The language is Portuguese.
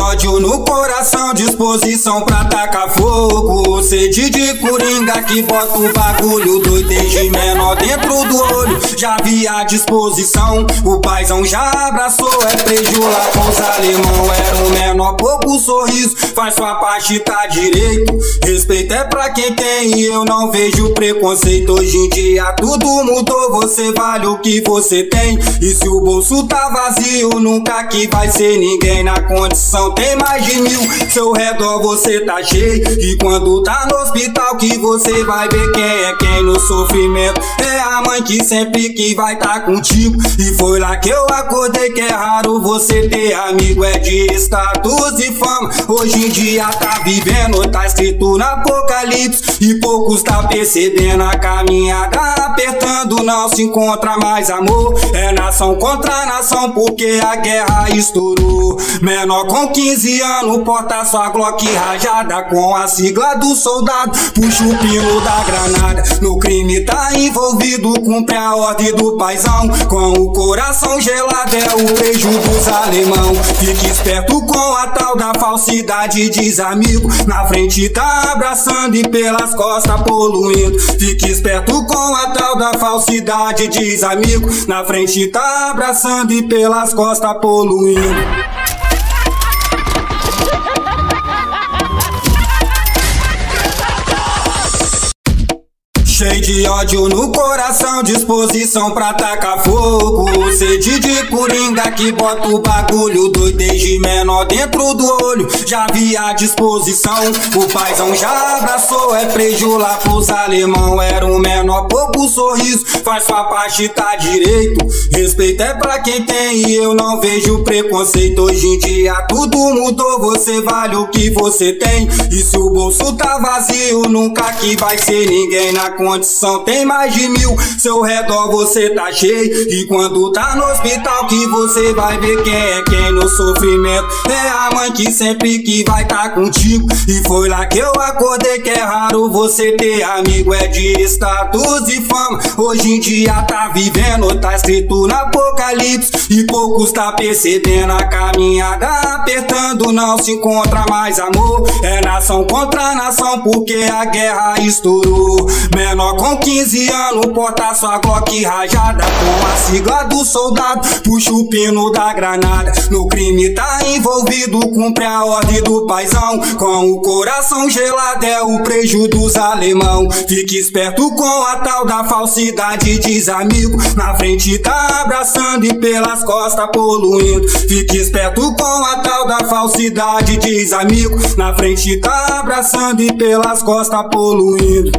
ódio no coração, disposição pra tacar fogo. Sede de coringa que bota o bagulho doido desde menor dentro do olho. Já vi a disposição, o paizão já abraçou. É preju lá com os alemão. Era o menor, pouco sorriso, faz sua parte, tá direito. Respeito é pra quem tem e eu não vejo preconceito. Hoje em dia tudo mudou, você vale o que você tem. E se o bolso tá vazio, nunca que vai ser ninguém na condição. Tem mais de mil, seu redor você tá cheio. E quando tá no hospital, que você vai ver quem é quem no sofrimento. É a mãe que sempre que vai tá contigo. E foi lá que eu acordei que é raro você ter amigo. É de status e fama. Hoje em dia tá vivendo, tá escrito no apocalipse. E poucos tá percebendo a caminhada apertando. Não se encontra mais amor. É nação contra nação, porque a guerra estourou. Menor com 15 anos, porta sua Glock rajada com a sigla do soldado. Puxa o pino da granada. No crime tá envolvido, cumpre a ordem do paizão. Com o coração gelado é o beijo dos alemão. Fique esperto com a tal da falsidade, diz amigo. Na frente tá abraçando e pelas costas poluindo. Fique esperto com a tal da falsidade, diz amigo. Na frente tá abraçando e pelas costas poluindo. Cheio de ódio no coração, disposição pra tacar fogo. Sede de coringa que bota o bagulho doido desde menor dentro do olho. Já vi a disposição, o paizão já abraçou. É preju lá pros alemão, era um menor, pouco sorriso. Faz sua parte, tá direito. Respeito é pra quem tem e eu não vejo preconceito. Hoje em dia tudo mudou, você vale o que você tem. E se o bolso tá vazio, nunca que vai ser ninguém na condição tem mais de mil. Seu redor você tá cheio. E quando tá no hospital que você vai ver quem é quem no sofrimento. É a mãe que sempre que vai tá contigo. E foi lá que eu acordei que é raro você ter amigo. É de status e fama. Hoje em dia tá vivendo, tá escrito no apocalipse. E poucos tá percebendo a caminhada apertando. Não se encontra mais amor. É nação contra nação porque a guerra estourou. Menor com 15 anos, porta sua Glock rajada com a sigla do soldado. Puxa o pino da granada. No crime tá envolvido, cumpre a ordem do paizão. Com o coração gelado é o preju dos alemão. Fique esperto com a tal da falsidade, diz amigo. Na frente tá abraçando e pelas costas poluindo. Fique esperto com a tal da falsidade, diz amigo. Na frente tá abraçando e pelas costas poluindo.